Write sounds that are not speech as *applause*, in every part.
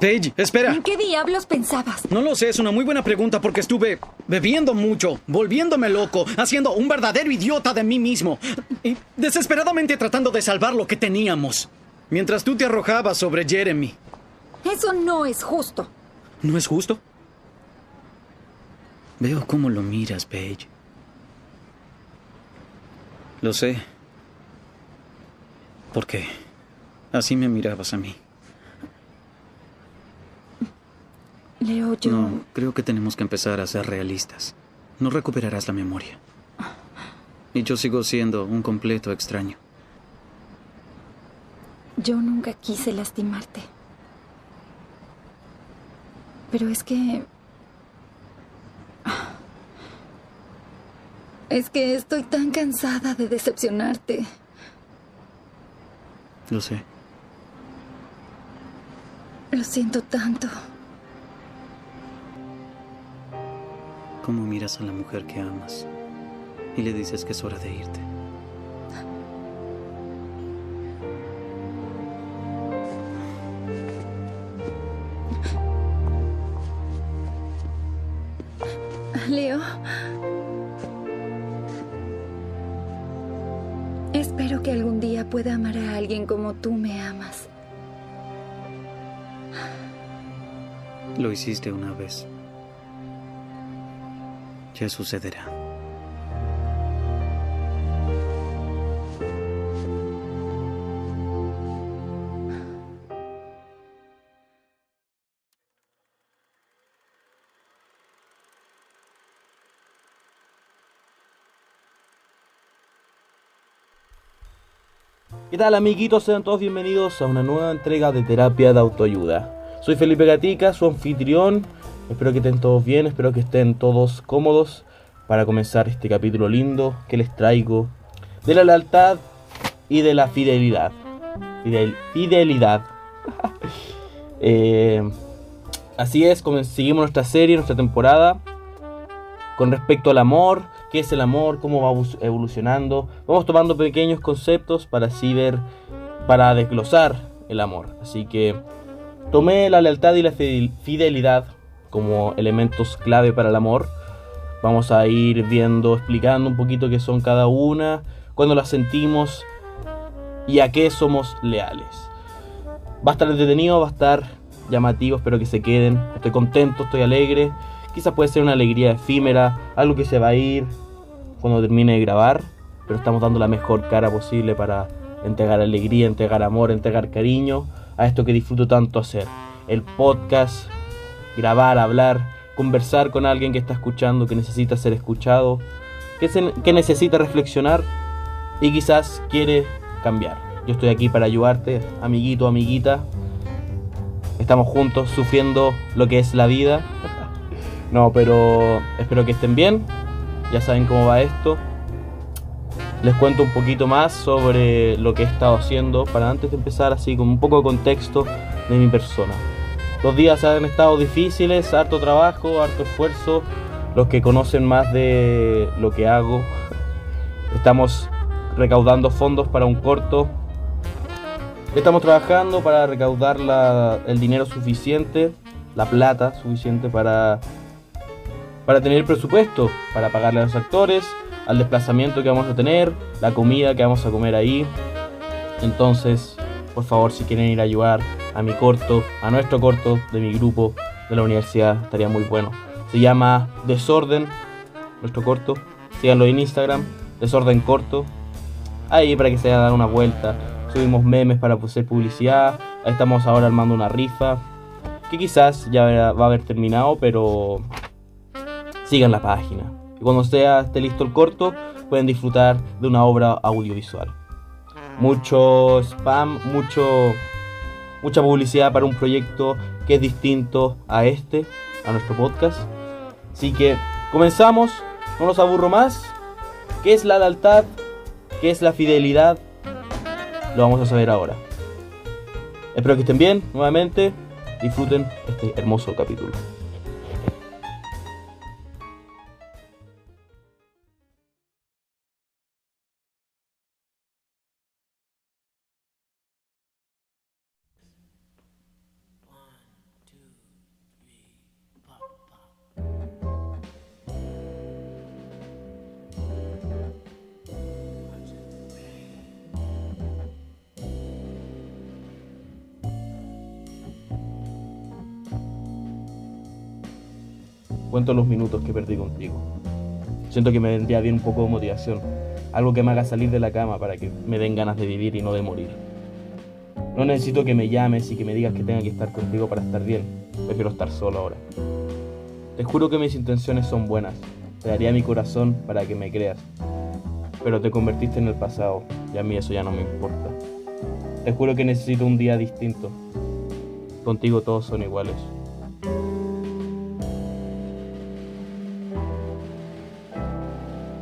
Paige, espera. ¿En qué diablos pensabas? No lo sé, es una muy buena pregunta porque estuve bebiendo mucho, volviéndome loco, haciendo un verdadero idiota de mí mismo y desesperadamente tratando de salvar lo que teníamos. Mientras tú te arrojabas sobre Jeremy. Eso no es justo. ¿No es justo? Veo cómo lo miras, Paige. Lo sé. Porque así me mirabas a mí. Leo, yo... No, creo que tenemos que empezar a ser realistas. No recuperarás la memoria. Y yo sigo siendo un completo extraño. Yo nunca quise lastimarte. Pero es que... Es que estoy tan cansada de decepcionarte. Lo sé. Lo siento tanto. ¿Cómo miras a la mujer que amas y le dices que es hora de irte? Leo. Espero que algún día pueda amar a alguien como tú me amas. Lo hiciste una vez. Sucederá. ¿Qué tal amiguitos? Sean todos bienvenidos a una nueva entrega de terapia de autoayuda. Soy Felipe Gatica, su anfitrión. Espero que estén todos bien, espero que estén todos cómodos para comenzar este capítulo lindo que les traigo de la lealtad y de la fidelidad. Fidel- fidelidad. *laughs* Eh, así es, seguimos nuestra serie, nuestra temporada con respecto al amor, qué es el amor, cómo va evolucionando. Vamos tomando pequeños conceptos para así ver, para desglosar el amor. Así que tomé la lealtad y la fidel- fidelidad como elementos clave para el amor. Vamos a ir viendo, explicando un poquito qué son cada una, cuándo las sentimos y a qué somos leales. Va a estar entretenido, va a estar llamativo, espero que se queden. Estoy contento, estoy alegre. Quizás puede ser una alegría efímera, algo que se va a ir cuando termine de grabar, pero estamos dando la mejor cara posible para entregar alegría, entregar amor, entregar cariño a esto que disfruto tanto hacer. El podcast, grabar, hablar, conversar con alguien que está escuchando, que necesita ser escuchado, que, se- que necesita reflexionar y quizás quiere cambiar. Yo estoy aquí para ayudarte, amiguito, amiguita. Estamos juntos sufriendo lo que es la vida. *laughs* No, pero espero que estén bien. Ya saben cómo va esto. Les cuento un poquito más sobre lo que he estado haciendo para antes de empezar así con un poco de contexto de mi persona. Los días han estado difíciles, harto trabajo, harto esfuerzo. Los que conocen más de lo que hago, estamos recaudando fondos para un corto. Estamos trabajando para recaudar la- el dinero suficiente, la plata suficiente para, para tener presupuesto, para pagarle a los actores, al desplazamiento que vamos a tener, la comida que vamos a comer ahí. Entonces, por favor, si quieren ir a ayudar a mi corto, a nuestro corto de mi grupo de la universidad, estaría muy bueno. Se llama Desorden, nuestro corto. Síganlo en Instagram, Desorden Corto. Ahí para que se dar una vuelta. Subimos memes para hacer publicidad. Estamos ahora armando una rifa. Que quizás ya va a haber terminado, pero sigan la página. Y cuando sea, esté listo el corto, pueden disfrutar de una obra audiovisual. Mucho spam, mucho, mucha publicidad para un proyecto que es distinto a este, a nuestro podcast. Así que comenzamos, no los aburro más. ¿Qué es la lealtad? ¿Qué es la fidelidad? Lo vamos a saber ahora. Espero que estén bien nuevamente. Disfruten este hermoso capítulo. Cuento los minutos que perdí contigo. Siento que me vendría bien un poco de motivación. Algo que me haga salir de la cama para que me den ganas de vivir y no de morir. No necesito que me llames y que me digas que tenga que estar contigo para estar bien. Prefiero estar solo ahora. Te juro que mis intenciones son buenas. Te daría mi corazón para que me creas. Pero te convertiste en el pasado y a mí eso ya no me importa. Te juro que necesito un día distinto. Contigo todos son iguales.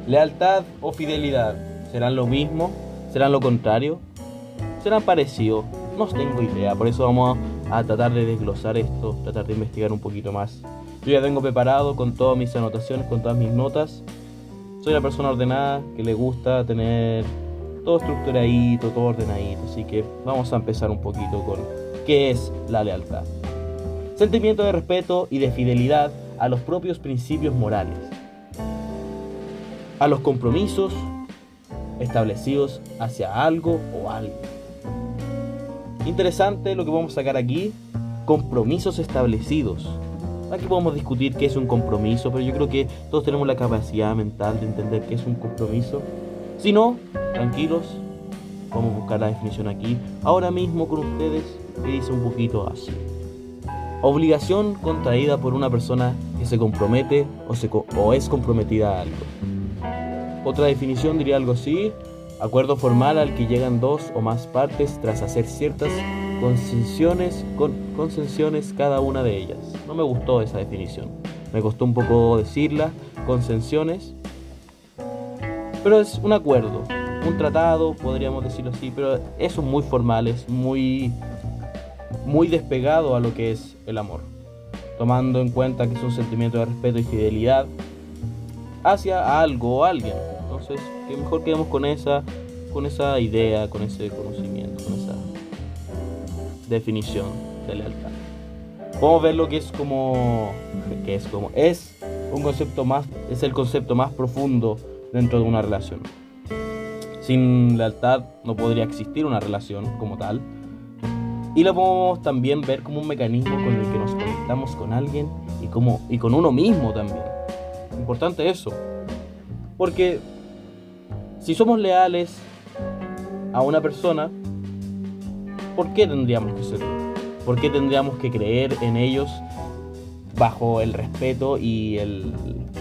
Lealtad o fidelidad, ¿serán lo mismo? ¿Serán lo contrario? ¿Serán parecidos? No tengo idea, por eso vamos a tratar de desglosar esto, tratar de investigar un poquito más. Yo ya tengo preparado con todas mis anotaciones, con todas mis notas. Soy una persona ordenada que le gusta tener todo estructuradito, todo ordenadito, así que vamos a empezar un poquito con qué es la lealtad. Sentimiento de respeto y de fidelidad a los propios principios morales a los compromisos establecidos hacia algo o alguien. Interesante lo que vamos a sacar aquí, compromisos establecidos. Aquí podemos discutir qué es un compromiso, pero yo creo que todos tenemos la capacidad mental de entender qué es un compromiso. Si no, tranquilos, vamos a buscar la definición aquí, ahora mismo con ustedes, que dice un poquito así. Obligación contraída por una persona que se compromete o, se, o es comprometida a algo. Otra definición diría algo así, acuerdo formal al que llegan dos o más partes tras hacer ciertas concesiones, con, concesiones cada una de ellas. No me gustó esa definición, me costó un poco decirla, concesiones, pero es un acuerdo, un tratado, podríamos decirlo así, pero eso es muy formal, es muy, muy despegado a lo que es el amor, tomando en cuenta que es un sentimiento de respeto y fidelidad hacia algo o alguien. Entonces, que mejor quedemos con esa, con esa idea, con ese conocimiento, con esa definición de lealtad. Podemos ver lo que es como, que es como, es un concepto más, es el concepto más profundo dentro de una relación. Sin lealtad no podría existir una relación como tal. Y lo podemos también ver como un mecanismo con el que nos conectamos con alguien y, como, y con uno mismo también. Importante eso. Porque si somos leales a una persona, ¿por qué tendríamos que serlo? ¿Por qué tendríamos que creer en ellos bajo el respeto y el,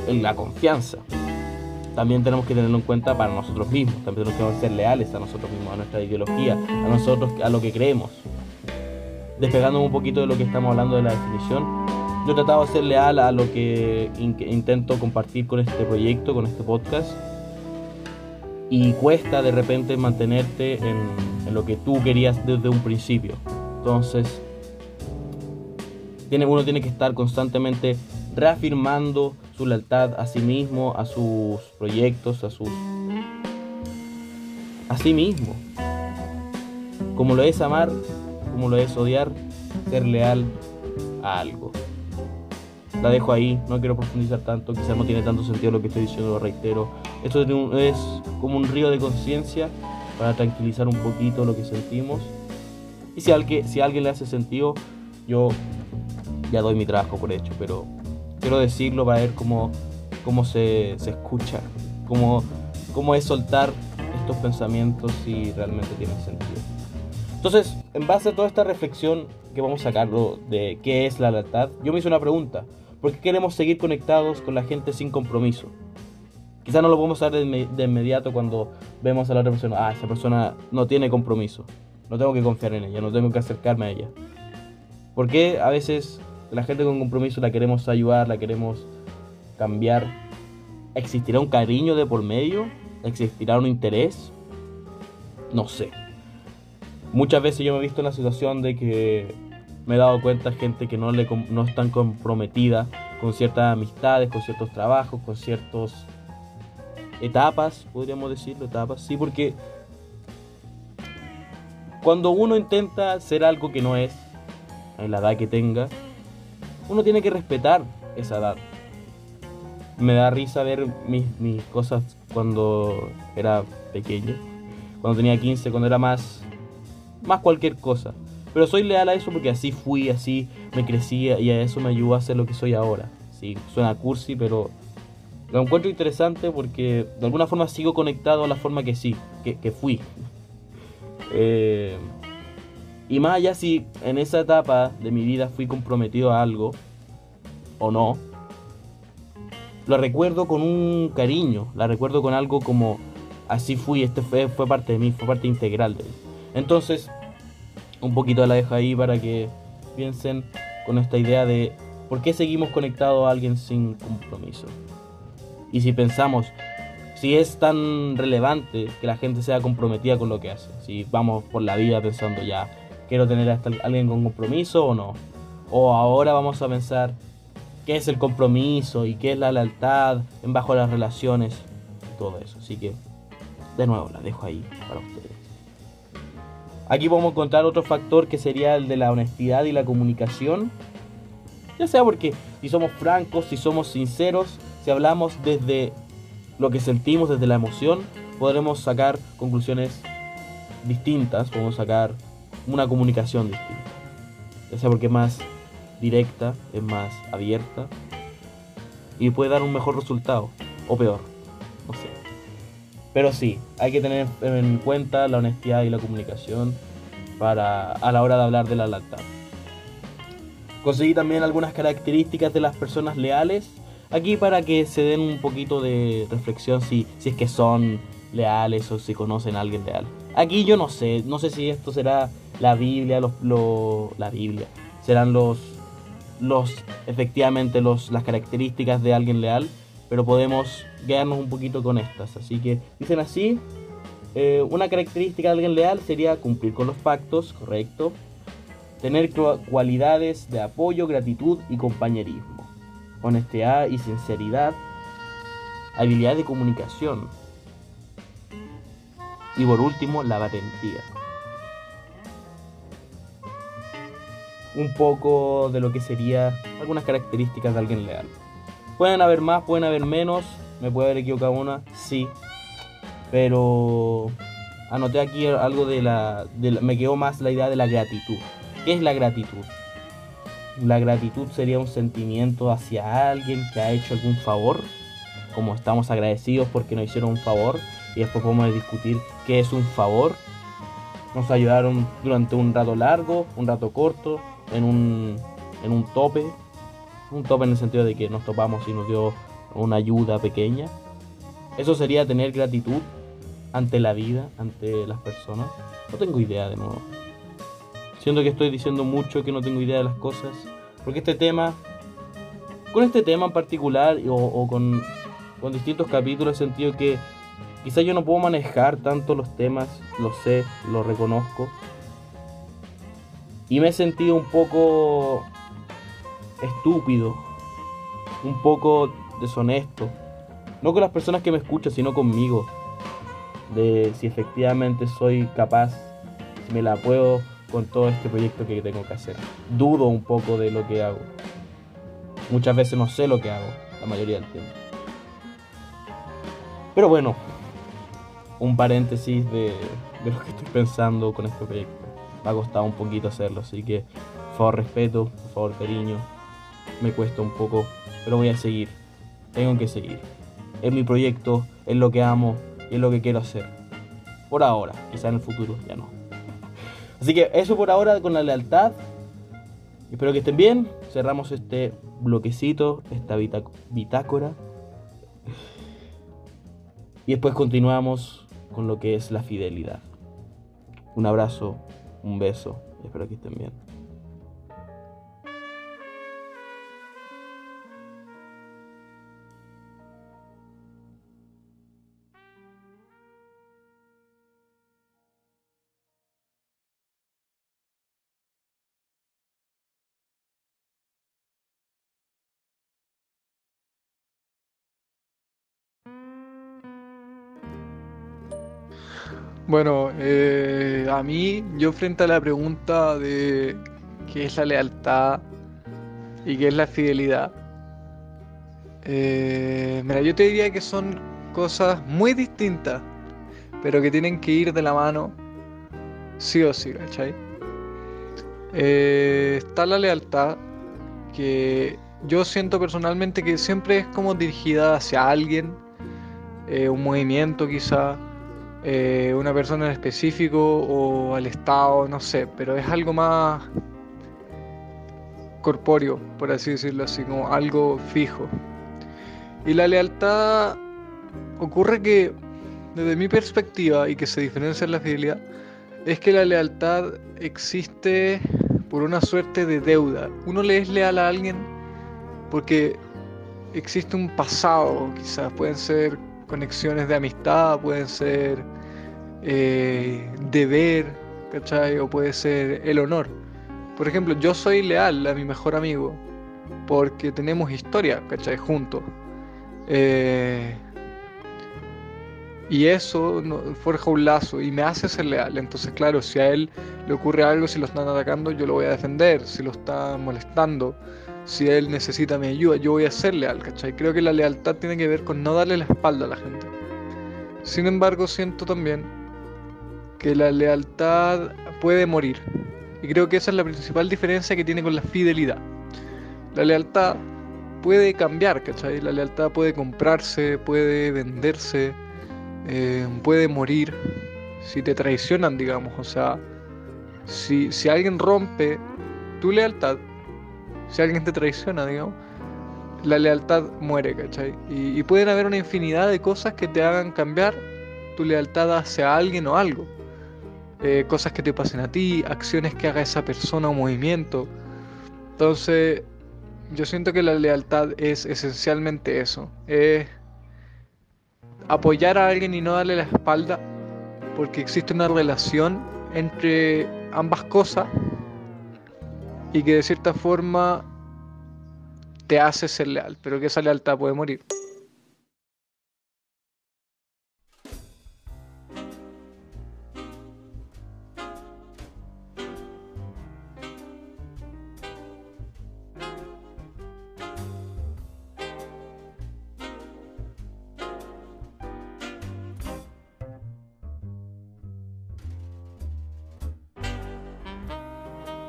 la confianza? También tenemos que tenerlo en cuenta para nosotros mismos. También tenemos que ser leales a nosotros mismos, a nuestra ideología, a nosotros, a lo que creemos. Despegándonos un poquito de lo que estamos hablando de la definición, yo he tratado de ser leal a lo que intento compartir con este proyecto, con este podcast y cuesta de repente mantenerte en, lo que tú querías desde un principio. Entonces, tiene, uno tiene que estar constantemente reafirmando su lealtad a sí mismo, a sus proyectos, a sus... a sí mismo. Como lo es amar, como lo es odiar, ser leal a algo. La dejo ahí, no quiero profundizar tanto, quizás no tiene tanto sentido lo que estoy diciendo, lo reitero. Esto es como un río de conciencia para tranquilizar un poquito lo que sentimos. Y si a alguien, si alguien le hace sentido, yo ya doy mi trabajo por hecho, pero quiero decirlo para ver cómo, cómo se, escucha, cómo, cómo es soltar estos pensamientos si realmente tienen sentido. Entonces, en base a toda esta reflexión que vamos a sacarlo de qué es la lealtad, yo me hice una pregunta. ¿Por qué queremos seguir conectados con la gente sin compromiso? Quizás no lo podemos saber de, inmediato cuando vemos a la otra persona. Ah, esa persona no tiene compromiso. No tengo que confiar en ella, no tengo que acercarme a ella. ¿Por qué a veces la gente con compromiso la queremos ayudar, la queremos cambiar? ¿Existirá un cariño de por medio? ¿Existirá un interés? No sé. Muchas veces yo me he visto en la situación de que me he dado cuenta gente que no, le, no están comprometida con ciertas amistades, con ciertos trabajos, con ciertas etapas, podríamos decirlo, etapas, sí, porque cuando uno intenta ser algo que no es, en la edad que tenga, uno tiene que respetar esa edad. Me da risa ver mis, mis cosas cuando era pequeño, cuando tenía 15, cuando era más, más cualquier cosa. Pero soy leal a eso porque así fui, así me crecía y a eso me ayudó a ser lo que soy ahora. Sí, suena cursi, pero lo encuentro interesante porque de alguna forma sigo conectado a la forma que sí, que, fui. Eh, y más allá si en esa etapa de mi vida fui comprometido a algo o no, lo recuerdo con un cariño, la recuerdo con algo como así fui, este fue, fue parte de mí, fue parte integral de mí. Entonces, un poquito la dejo ahí para que piensen con esta idea de por qué seguimos conectados a alguien sin compromiso. Y si pensamos, si es tan relevante que la gente sea comprometida con lo que hace, si vamos por la vida pensando ya, quiero tener a alguien con compromiso o no, o ahora vamos a pensar qué es el compromiso y qué es la lealtad en bajo las relaciones, todo eso. Así que, de nuevo, la dejo ahí para. Aquí podemos encontrar otro factor que sería el de la honestidad y la comunicación. Ya sea porque si somos francos, si somos sinceros, si hablamos desde lo que sentimos, desde la emoción, podremos sacar conclusiones distintas, podemos sacar una comunicación distinta. Ya sea porque es más directa, es más abierta y puede dar un mejor resultado o peor. Pero sí, hay que tener en cuenta la honestidad y la comunicación para a la hora de hablar de la lealtad. Conseguí también algunas características de las personas leales aquí para que se den un poquito de reflexión si, si es que son leales o si conocen a alguien leal. Aquí yo no sé, no sé si esto será la Biblia, los, la Biblia, serán los los efectivamente los, las características de alguien leal, pero podemos quedarnos un poquito con estas. Así que dicen así, eh, una característica de alguien leal sería cumplir con los pactos, correcto, tener cualidades de apoyo, gratitud y compañerismo, honestidad y sinceridad, habilidad de comunicación y por último la valentía. un poco de lo que sería algunas características de alguien leal. Pueden haber más, pueden haber menos, me puede haber equivocado una, sí, pero anoté aquí algo de la, me quedó más la idea de la gratitud. ¿Qué es la gratitud? La gratitud sería un sentimiento hacia alguien que ha hecho algún favor, como estamos agradecidos porque nos hicieron un favor, y después podemos discutir qué es un favor. Nos ayudaron durante un rato largo, un rato corto, en un, en un tope, un tope en el sentido de que nos topamos y nos dio una ayuda pequeña. Eso sería tener gratitud ante la vida, ante las personas. No tengo idea de nuevo. Siento que estoy diciendo mucho que no tengo idea de las cosas. Porque este tema, con este tema en particular o, con, con distintos capítulos, he sentido que quizás yo no puedo manejar tanto los temas, lo sé, lo reconozco. Y me he sentido un poco estúpido, un poco deshonesto. No con las personas que me escuchan, sino conmigo. De si efectivamente soy capaz, si me la puedo con todo este proyecto que tengo que hacer. Dudo un poco de lo que hago. Muchas veces no sé lo que hago, la mayoría del tiempo. Pero bueno, un paréntesis de, de lo que estoy pensando con este proyecto me ha costado un poquito hacerlo, así que por favor respeto, por favor cariño, me cuesta un poco, pero voy a seguir, tengo que seguir. Es mi proyecto, es lo que amo y es lo que quiero hacer. Por ahora, quizá en el futuro ya no. *laughs* Así que eso por ahora con la lealtad. Espero que estén bien. Cerramos este bloquecito, esta bitácora. Y después continuamos con lo que es la fidelidad. Un abrazo un beso espero que estén bien. Bueno, eh, a mí, yo frente a la pregunta de qué es la lealtad y qué es la fidelidad, eh, mira, yo te diría que son cosas muy distintas, pero que tienen que ir de la mano sí o sí, ¿cachai? Eh, está la lealtad, que yo siento personalmente que siempre es como dirigida hacia alguien, un movimiento quizá, eh, una persona en específico o al Estado, no sé, pero es algo más corpóreo, por así decirlo así, como algo fijo. Y la lealtad ocurre que, desde mi perspectiva, y que se diferencia en la fidelidad, es que la lealtad existe por una suerte de deuda. Uno le es leal a alguien porque existe un pasado, quizás pueden ser conexiones de amistad, pueden ser eh, deber, ¿cachai? O puede ser el honor. Por ejemplo, yo soy leal a mi mejor amigo porque tenemos historia, ¿cachai? Juntos. Eh, y eso forja un lazo y me hace ser leal. Entonces, claro, si a él le ocurre algo, si lo están atacando, yo lo voy a defender. Si lo están molestando, si él necesita mi ayuda, yo voy a ser leal, ¿cachai? Creo que la lealtad tiene que ver con no darle la espalda a la gente. Sin embargo, siento también que la lealtad puede morir. Y creo que esa es la principal diferencia que tiene con la fidelidad. La lealtad puede cambiar, ¿cachai? La lealtad puede comprarse, puede venderse, eh, puede morir si te traicionan, digamos. O sea, si, si alguien rompe tu lealtad, si alguien te traiciona, digamos, la lealtad muere, ¿cachai? Y, y, pueden haber una infinidad de cosas que te hagan cambiar tu lealtad hacia alguien o algo. Eh, cosas que te pasen a ti, acciones que haga esa persona o movimiento. Entonces, yo siento que la lealtad es esencialmente eso. Es apoyar a alguien y no darle la espalda porque existe una relación entre ambas cosas y que de cierta forma te hace ser leal, pero que esa lealtad puede morir.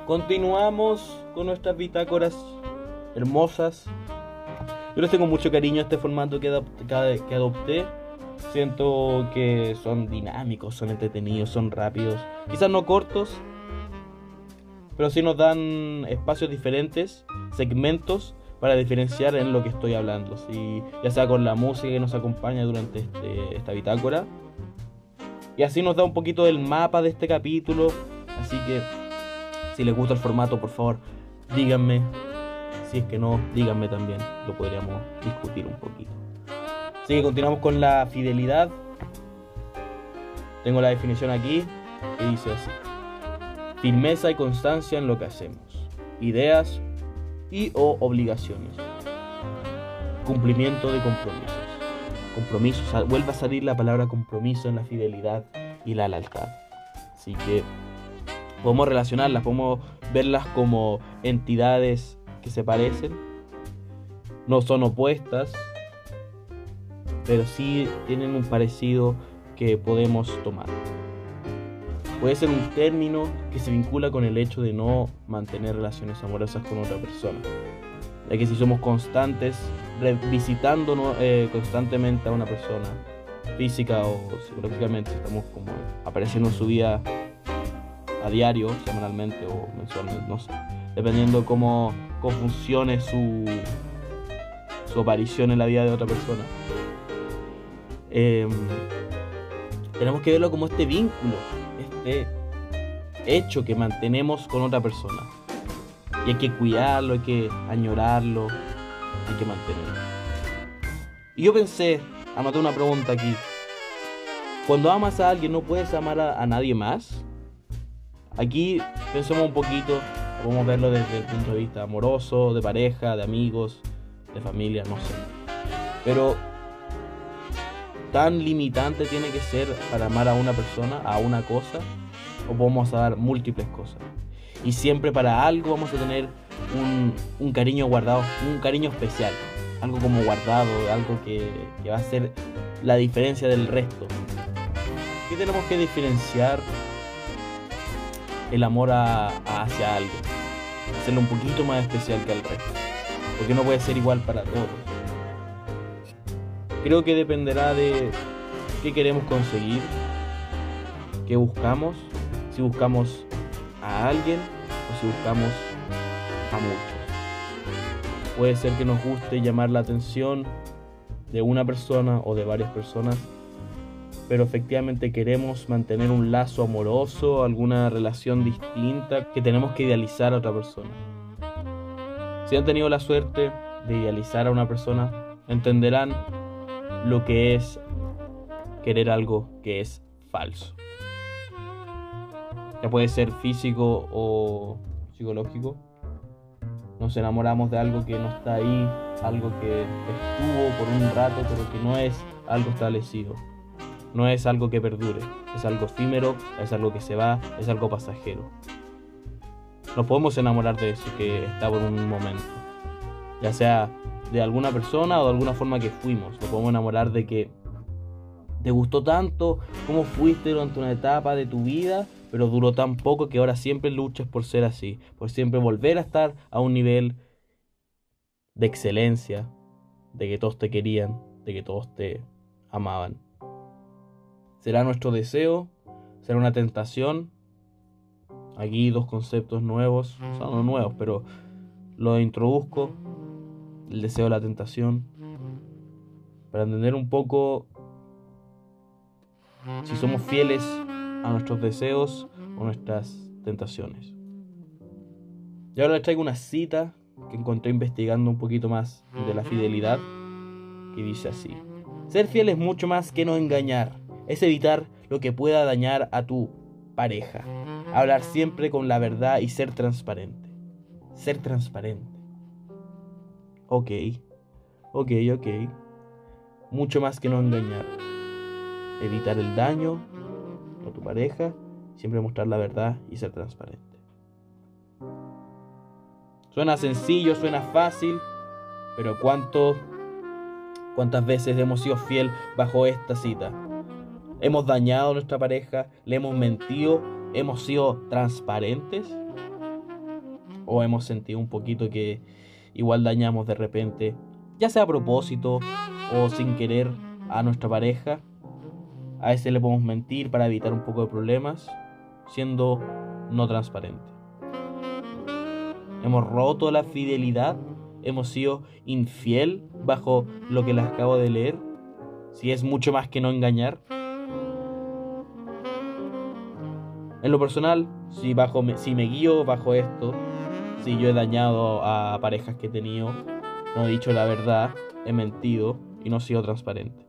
Continuamos con nuestras bitácoras hermosas. Yo les tengo mucho cariño a este formato que, que adopté. Siento que son dinámicos, son entretenidos, son rápidos. Quizás no cortos, pero sí nos dan espacios diferentes, segmentos para diferenciar en lo que estoy hablando. ya sea con la música que nos acompaña durante este, esta bitácora. Y así nos da un poquito del mapa de este capítulo. Así que si les gusta el formato, por favor, díganme. Si es que no, díganme también. Lo podríamos discutir un poquito. Así que continuamos con la fidelidad. Tengo la definición aquí que dice así. Firmeza y constancia en lo que hacemos. Ideas y o obligaciones. Cumplimiento de compromisos. Compromisos. Vuelve a salir la palabra compromiso en la fidelidad y la lealtad. Así que podemos relacionarlas, podemos verlas como entidades que se parecen, no son opuestas, pero sí tienen un parecido que podemos tomar. Puede ser un término que se vincula con el hecho de no mantener relaciones amorosas con otra persona. Ya que si somos constantes, revisitando eh, constantemente a una persona, física o psicológicamente, estamos como apareciendo en su vida a diario, semanalmente o mensualmente, no sé, dependiendo cómo, funcione su, su aparición en la vida de otra persona. Em, tenemos que verlo como este vínculo, este hecho que mantenemos con otra persona. Y hay que cuidarlo, hay que añorarlo, hay que mantenerlo. Y yo pensé, anoté una pregunta aquí. Cuando amas a alguien, ¿no puedes amar a nadie más? Aquí pensemos un poquito, podemos verlo desde el punto de vista amoroso, de pareja, de amigos, de familia, no sé. Pero tan limitante tiene que ser para amar a una persona, a una cosa, o podemos dar múltiples cosas. Y siempre para algo vamos a tener un, cariño guardado, un cariño especial, algo como guardado, algo que, que va a ser la diferencia del resto. ¿Qué tenemos que diferenciar el amor hacia alguien. Hacerlo un poquito más especial que el resto. porque no puede ser igual para todos. Creo que dependerá de qué queremos conseguir, qué buscamos, si buscamos a alguien o si buscamos a muchos. Puede ser que nos guste llamar la atención de una persona o de varias personas, pero efectivamente queremos mantener un lazo amoroso, alguna relación distinta, que tenemos que idealizar a otra persona. Si han tenido la suerte de idealizar a una persona, entenderán lo que es querer algo que es falso. Ya puede ser físico o psicológico. Nos enamoramos de algo que no está ahí, algo que estuvo por un rato, pero que no es algo establecido. No es algo que perdure, es algo efímero, es algo que se va, es algo pasajero. Nos podemos enamorar de eso que está por un momento. Ya sea de alguna persona o de alguna forma que fuimos. Nos podemos enamorar de que te gustó tanto, cómo fuiste durante una etapa de tu vida, pero duró tan poco que ahora siempre luchas por ser así, por siempre volver a estar a un nivel de excelencia, de que todos te querían, de que todos te amaban. ¿Será nuestro deseo? ¿Será una tentación? Aquí dos conceptos nuevos, o sea, no nuevos, pero los introduzco. El deseo, la tentación. Para entender un poco si somos fieles a nuestros deseos o nuestras tentaciones. Y ahora les traigo una cita que encontré investigando un poquito más de la fidelidad, que dice así. Ser fiel es mucho más que no engañar, es evitar lo que pueda dañar a tu pareja, hablar siempre con la verdad y ser transparente. Ser transparente. Ok, ok, ok. Mucho más que no engañar. Evitar el daño a tu pareja, siempre mostrar la verdad y ser transparente. Suena sencillo, suena fácil, pero ¿cuánto, ¿cuántas veces hemos sido fiel bajo esta cita? ¿Hemos dañado a nuestra pareja? ¿Le hemos mentido? ¿Hemos sido transparentes? ¿O hemos sentido un poquito que igual dañamos de repente, ya sea a propósito o sin querer, a nuestra pareja? A ese le podemos mentir para evitar un poco de problemas, siendo no transparente. Hemos roto la fidelidad, hemos sido infiel bajo lo que les acabo de leer, si es mucho más que no engañar. En lo personal, si, bajo, si me guío bajo esto, si yo he dañado a parejas que he tenido, no he dicho la verdad, he mentido y no he sido transparente.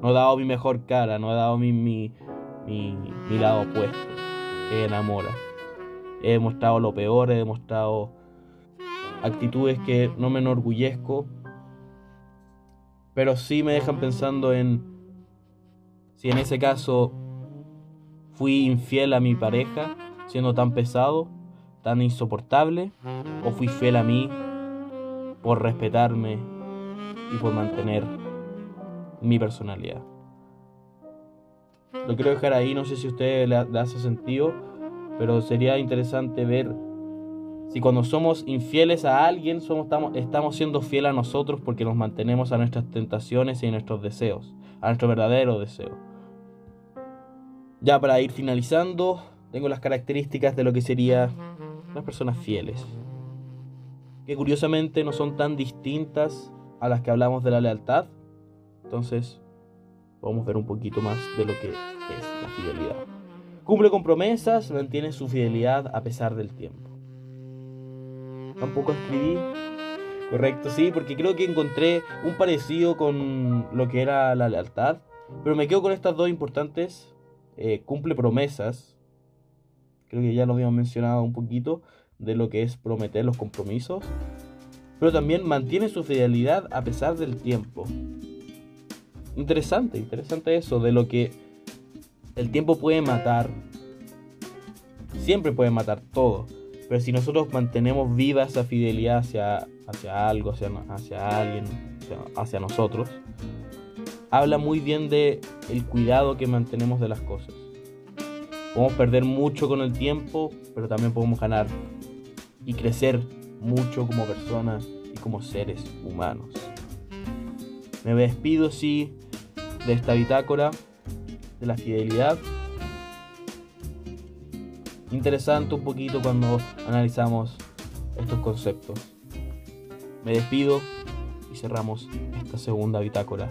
No he dado mi mejor cara, no he dado mi, mi, mi, mi lado opuesto, que enamora. He demostrado lo peor, he demostrado actitudes que no me enorgullezco, pero sí me dejan pensando en si en ese caso fui infiel a mi pareja, siendo tan pesado, tan insoportable, o fui fiel a mí por respetarme y por mantener mi personalidad. Lo quiero dejar ahí, no sé si a usted le, hace sentido, pero sería interesante ver si cuando somos infieles a alguien somos, estamos, estamos siendo fieles a nosotros porque nos mantenemos a nuestras tentaciones y a nuestros deseos, a nuestro verdadero deseo. Ya para ir finalizando, tengo las características de lo que serían las personas fieles, que curiosamente no son tan distintas a las que hablamos de la lealtad, entonces, vamos a ver un poquito más de lo que es la fidelidad. Cumple con promesas, mantiene su fidelidad a pesar del tiempo. Tampoco escribí. Correcto, sí, porque creo que encontré un parecido con lo que era la lealtad. Pero me quedo con estas dos importantes. Eh, cumple promesas. Creo que ya lo habíamos mencionado un poquito de lo que es prometer los compromisos. Pero también mantiene su fidelidad a pesar del tiempo. Interesante, interesante eso, de lo que el tiempo puede matar. Siempre puede matar todo. Pero si nosotros mantenemos viva esa fidelidad hacia, hacia algo, hacia, hacia alguien, hacia, nosotros, habla muy bien de el cuidado que mantenemos de las cosas. Podemos perder mucho con el tiempo, pero también podemos ganar y crecer mucho como personas y como seres humanos. Me despido, sí, de esta bitácora de la fidelidad. Interesante un poquito cuando analizamos estos conceptos. Me despido y cerramos esta segunda bitácora.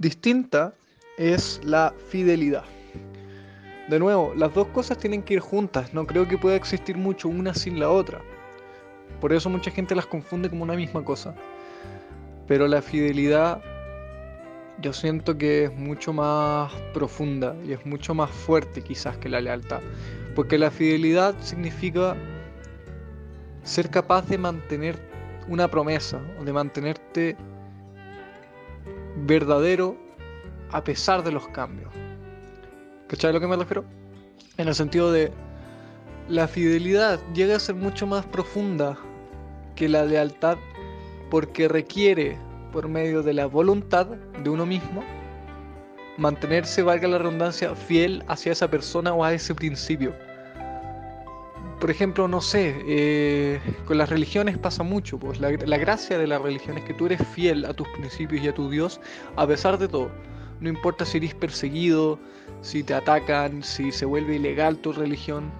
Distinta es la fidelidad. De nuevo, las dos cosas tienen que ir juntas, no creo que pueda existir mucho una sin la otra. Por eso mucha gente las confunde como una misma cosa. Pero la fidelidad yo siento que es mucho más profunda y es mucho más fuerte quizás que la lealtad. Porque la fidelidad significa ser capaz de mantener una promesa o de mantenerte verdadero a pesar de los cambios. ¿Cachai a lo que me refiero? En el sentido de la fidelidad llega a ser mucho más profunda que la lealtad porque requiere, por medio de la voluntad de uno mismo, mantenerse, valga la redundancia, fiel hacia esa persona o a ese principio. Por ejemplo, no sé, eh, con las religiones pasa mucho, pues la, gracia de la religión es que tú eres fiel a tus principios y a tu Dios a pesar de todo. No importa si eres perseguido, si te atacan, si se vuelve ilegal tu religión,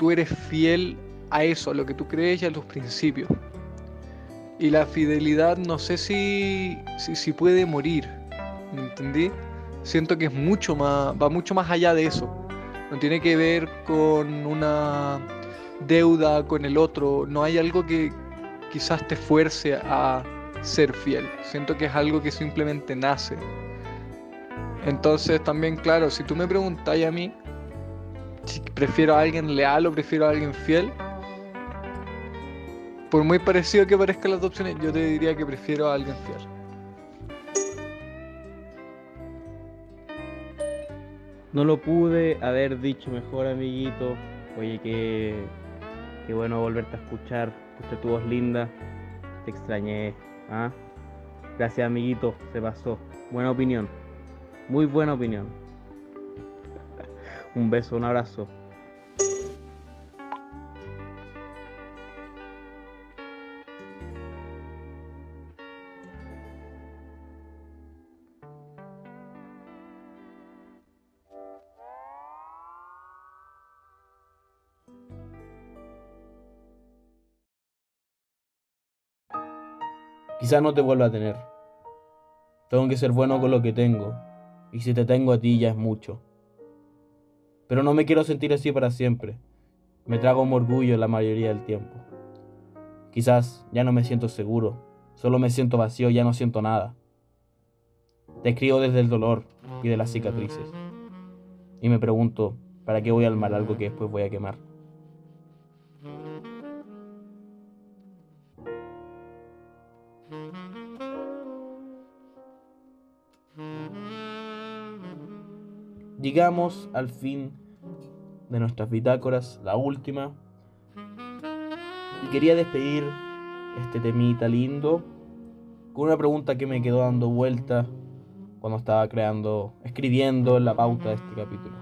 tú eres fiel a eso, a lo que tú crees y a los principios. Y la fidelidad no sé si, si, si puede morir, ¿me entendí? Siento que es mucho más, va mucho más allá de eso. No tiene que ver con una deuda con el otro, no hay algo que quizás te fuerce a ser fiel. Siento que es algo que simplemente nace. Entonces también, claro, si tú me preguntáis a mí si prefiero a alguien leal o prefiero a alguien fiel, por muy parecido que parezcan las dos opciones, yo te diría que prefiero a alguien fiel. No lo pude haber dicho mejor, amiguito. Oye, que qué bueno volverte a escuchar. Escuché tu voz linda. Te extrañé. ¿ah? Gracias, amiguito. Se pasó. Buena opinión. Muy buena opinión. *laughs* Un beso, un abrazo. Quizás no te vuelva a tener. Tengo que ser bueno con lo que tengo. Y si te tengo a ti ya es mucho. Pero no me quiero sentir así para siempre. Me trago un orgullo la mayoría del tiempo. Quizás ya no me siento seguro. Solo me siento vacío, ya no siento nada. Te escribo desde el dolor y de las cicatrices. Y me pregunto, ¿para qué voy a armar algo que después voy a quemar? Llegamos al fin de nuestras bitácoras, la última. Y quería despedir este temita lindo con una pregunta que me quedó dando vuelta cuando estaba creando, escribiendo la pauta de este capítulo.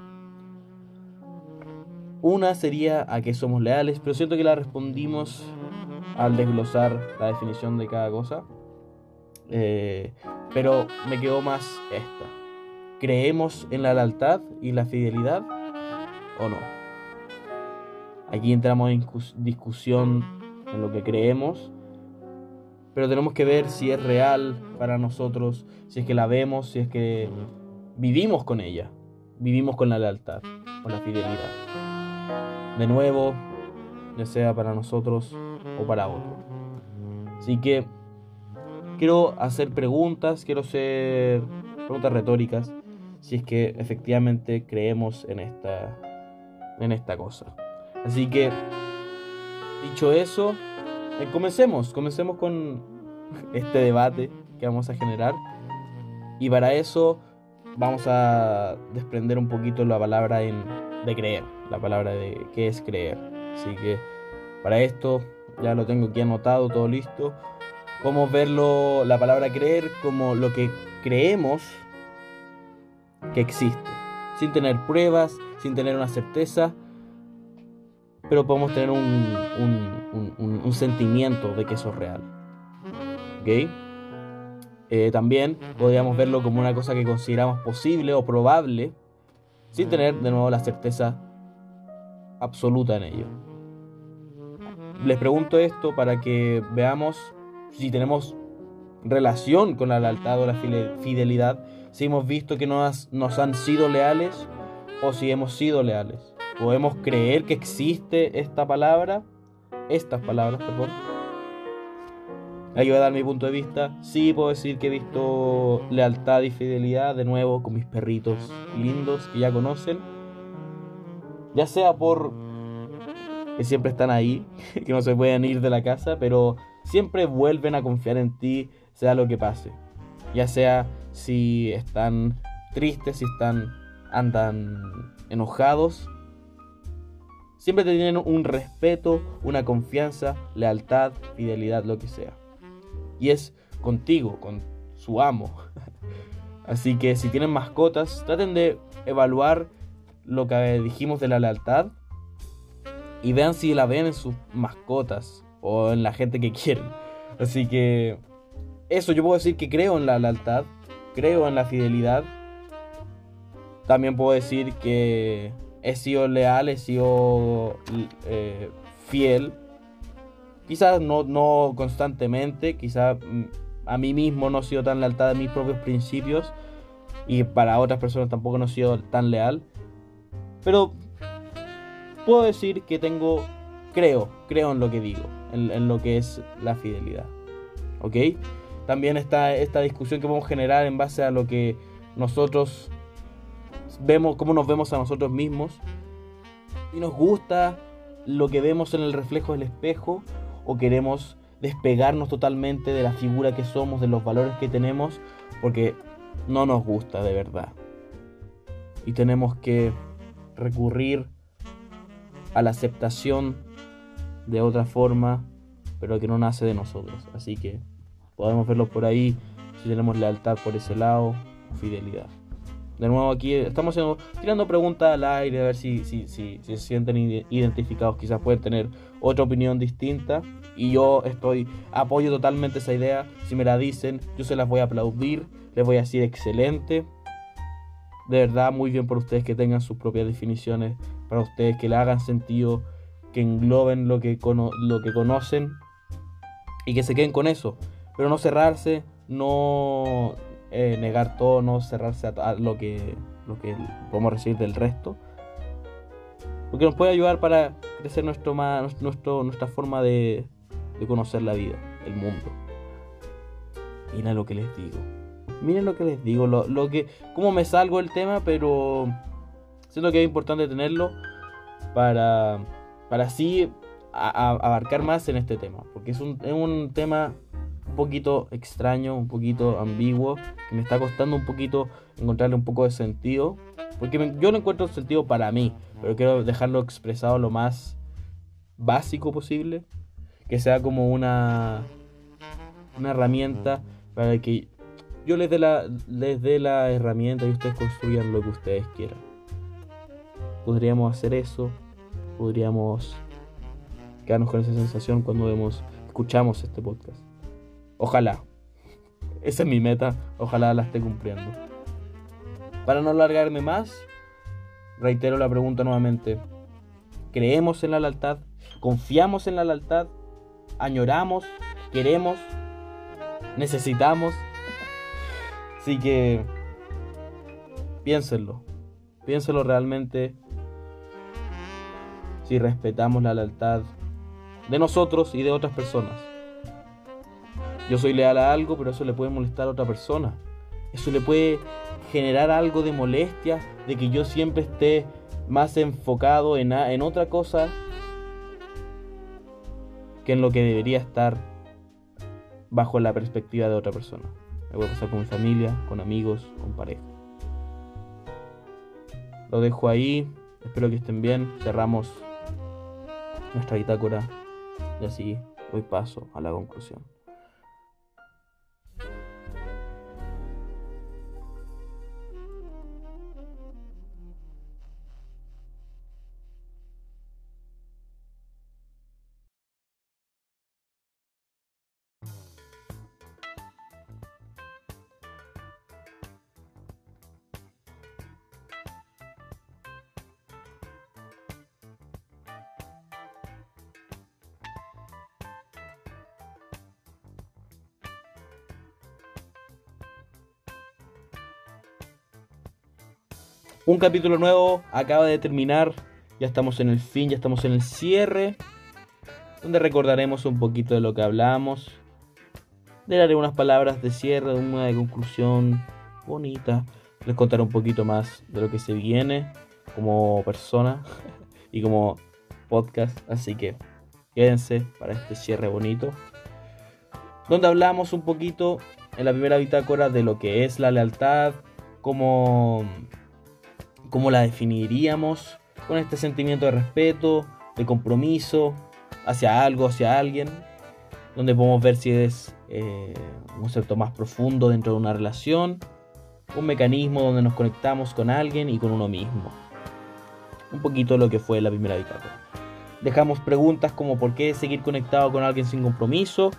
Una sería a qué somos leales, pero siento que la respondimos al desglosar la definición de cada cosa. Eh, pero me quedó más esta. ¿Creemos en la lealtad y la fidelidad o no? Aquí entramos en discusión en lo que creemos, pero tenemos que ver si es real para nosotros, si es que la vemos, si es que vivimos con ella, vivimos con la lealtad, con la fidelidad. De nuevo, ya sea para nosotros o para otros. Así que quiero hacer preguntas, quiero hacer preguntas retóricas si es que efectivamente creemos en esta, en esta cosa. Así que, dicho eso, eh, comencemos, comencemos con *laughs* este debate que vamos a generar. Y para eso vamos a desprender un poquito la palabra de creer, la palabra de qué es creer. Así que para esto ya lo tengo aquí anotado, todo listo. Podemos verlo, la palabra creer, como lo que creemos que existe, sin tener pruebas, sin tener una certeza, pero podemos tener un, un, sentimiento de que eso es real. ¿Ok? Eh, también podríamos verlo como una cosa que consideramos posible o probable, sin tener de nuevo la certeza absoluta en ello. Les pregunto esto para que veamos si tenemos relación con la lealtad o la fidelidad, si hemos visto que nos, han sido leales o si hemos sido leales. Podemos creer que existe esta palabra, estas palabras, perdón, Ahí voy a dar mi punto de vista. Sí puedo decir que he visto lealtad y fidelidad de nuevo con mis perritos lindos que ya conocen. Ya sea por que siempre están ahí, *laughs* que no se pueden ir de la casa, pero siempre vuelven a confiar en ti, sea lo que pase. Ya sea si están tristes, si están andan enojados, siempre te tienen un respeto, una confianza, lealtad, fidelidad, lo que sea y es contigo, con su amo. *laughs* Así que si tienen mascotas, traten de evaluar lo que dijimos de la lealtad y vean si la ven en sus mascotas o en la gente que *laughs* quieren. Así que eso yo puedo decir que creo en la lealtad, creo en la fidelidad. También puedo decir que he sido leal, he sido eh, fiel Quizás no, no constantemente, quizás mm, a mí mismo no he sido tan lealtad a mis propios principios y para otras personas tampoco no he sido tan leal. Pero puedo decir que tengo, creo, creo en lo que digo, en, lo que es la fidelidad. ¿Ok? También está esta discusión que podemos generar en base a lo que nosotros vemos, cómo nos vemos a nosotros mismos. Y nos gusta lo que vemos en el reflejo del espejo o queremos despegarnos totalmente de la figura que somos, de los valores que tenemos, porque no nos gusta de verdad. Y tenemos que recurrir a la aceptación de otra forma, pero que no nace de nosotros. Así que podemos verlo por ahí, si tenemos lealtad por ese lado, fidelidad. De nuevo aquí estamos tirando preguntas al aire a ver si, si, si, se sienten identificados. Quizás pueden tener otra opinión distinta. Y yo estoy, apoyo totalmente esa idea. Si me la dicen, yo se las voy a aplaudir. Les voy a decir excelente. De verdad, muy bien por ustedes que tengan sus propias definiciones. Para ustedes que le hagan sentido. Que engloben lo que, lo que conocen. Y que se queden con eso. Pero no cerrarse. No eh, negar todo, no cerrarse a, lo, que, lo que podemos recibir del resto. Porque nos puede ayudar para crecer nuestro, nuestro, nuestra forma de, conocer la vida, el mundo. Miren lo que les digo. Miren lo que les digo, lo, lo que, cómo me salgo del tema, pero siento que es importante tenerlo para, para así abarcar más en este tema. Porque es un, es un tema un poquito extraño, un poquito ambiguo, que me está costando un poquito encontrarle un poco de sentido, porque yo no encuentro sentido para mí, pero quiero dejarlo expresado lo más básico posible, que sea como una una herramienta para que yo les dé la les dé la herramienta y ustedes construyan lo que ustedes quieran. Podríamos hacer eso, podríamos quedarnos con esa sensación cuando vemos escuchamos este podcast. Ojalá. Esa es mi meta. Ojalá la esté cumpliendo. Para no alargarme más, reitero la pregunta nuevamente. ¿Creemos en la lealtad? ¿Confiamos en la lealtad? ¿Añoramos? ¿Queremos? ¿Necesitamos? Así que piénsenlo. Piénsenlo realmente. Si respetamos la lealtad de nosotros y de otras personas. Yo soy leal a algo, pero eso le puede molestar a otra persona. Eso le puede generar algo de molestia, de que yo siempre esté más enfocado en, en otra cosa que en lo que debería estar bajo la perspectiva de otra persona. Me puede pasar con mi familia, con amigos, con pareja. lo dejo ahí. Espero que estén bien. Cerramos nuestra bitácora y así doy paso a la conclusión. Un capítulo nuevo acaba de terminar. Ya estamos en el fin, ya estamos en el cierre. Donde recordaremos un poquito de lo que hablamos. Le daré unas palabras de cierre, una de conclusión bonita. Les contaré un poquito más de lo que se viene como persona *laughs* y como podcast. Así que quédense para este cierre bonito. Donde hablamos un poquito en la primera bitácora de lo que es la lealtad, como cómo la definiríamos con este sentimiento de respeto, de compromiso hacia algo, hacia alguien, donde podemos ver si es eh, un concepto más profundo dentro de una relación, un mecanismo donde nos conectamos con alguien y con uno mismo. Un poquito lo que fue la primera bitácora. Dejamos preguntas como por qué seguir conectado con alguien sin compromiso.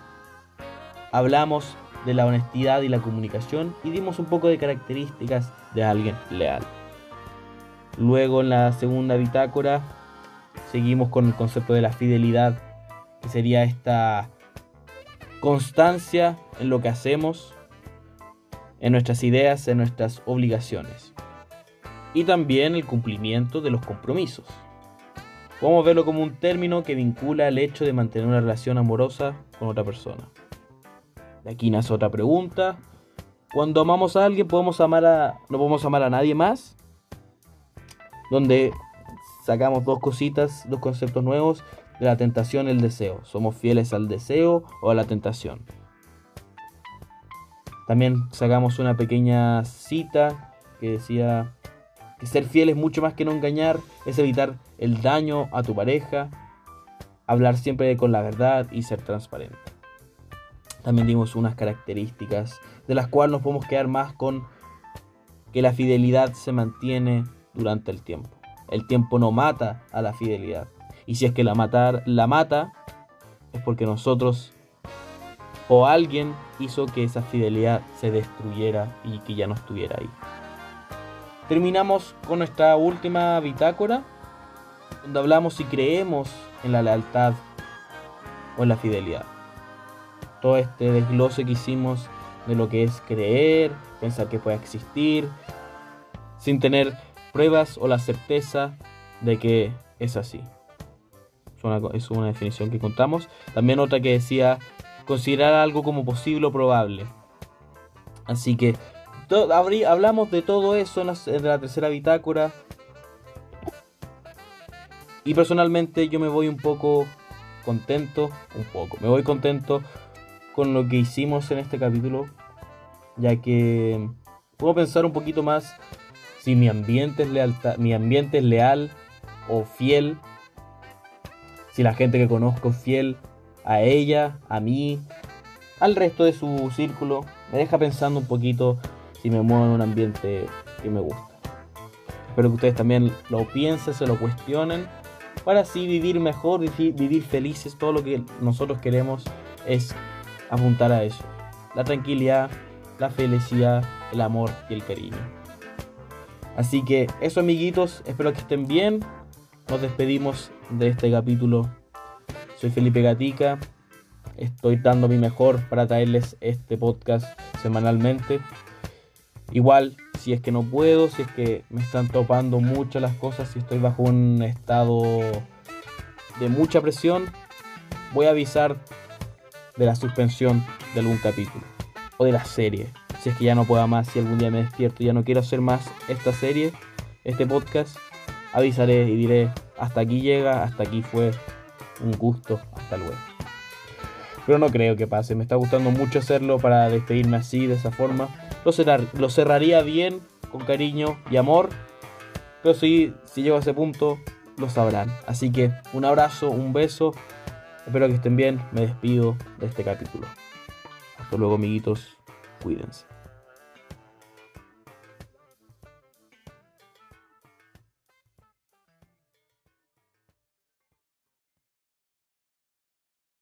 Hablamos de la honestidad y la comunicación y dimos un poco de características de alguien leal. Luego en la segunda bitácora seguimos con el concepto de la fidelidad, que sería esta constancia en lo que hacemos, en nuestras ideas, en nuestras obligaciones. Y también el cumplimiento de los compromisos. Podemos verlo como un término que vincula el hecho de mantener una relación amorosa con otra persona. De aquí nace otra pregunta. Cuando amamos a alguien, ¿podemos amar a, ¿no podemos amar a nadie más? Donde sacamos dos cositas, dos conceptos nuevos de la tentación y el deseo. ¿Somos fieles al deseo o a la tentación? También sacamos una pequeña cita que decía que ser fiel es mucho más que no engañar, es evitar el daño a tu pareja, hablar siempre con la verdad y ser transparente. También dimos unas características de las cuales nos podemos quedar más con que la fidelidad se mantiene durante el tiempo. El tiempo no mata a la fidelidad. Y si es que la, matar, la mata, es porque nosotros o alguien hizo que esa fidelidad se destruyera y que ya no estuviera ahí. Terminamos con nuestra última bitácora, donde hablamos si creemos en la lealtad o en la fidelidad. Todo este desglose que hicimos de lo que es creer, pensar que puede existir, sin tener pruebas o la certeza de que es así. Es una, definición que contamos. También otra que decía considerar algo como posible o probable. Así que hablamos de todo eso en la, en la tercera bitácora. Y personalmente yo me voy un poco contento, un poco, me voy contento con lo que hicimos en este capítulo, ya que puedo pensar un poquito más si mi ambiente es, mi ambiente es leal o fiel, si la gente que conozco es fiel a ella, a mí, al resto de su círculo, me deja pensando un poquito si me muevo en un ambiente que me gusta. Espero que ustedes también lo piensen, se lo cuestionen, para así vivir mejor, vivir felices. Todo lo que nosotros queremos es apuntar a eso. La tranquilidad, la felicidad, el amor y el cariño. Así que eso amiguitos, espero que estén bien. Nos despedimos de este capítulo. Soy Felipe Gatica. Estoy dando mi mejor para traerles este podcast semanalmente. Igual, si es que no puedo, si es que me están topando muchas las cosas, si estoy bajo un estado de mucha presión, voy a avisar de la suspensión de algún capítulo o de la serie si es que ya no pueda más, si algún día me despierto y ya no quiero hacer más esta serie, este podcast, avisaré y diré, hasta aquí llega, hasta aquí fue un gusto, hasta luego. Pero no creo que pase, me está gustando mucho hacerlo para despedirme así, de esa forma. Lo, lo cerraría bien, con cariño y amor, Pero si, si llego a ese punto, lo sabrán. Así que un abrazo, un beso. Espero que estén bien. Me despido de este capítulo. Hasta luego, amiguitos. Cuídense.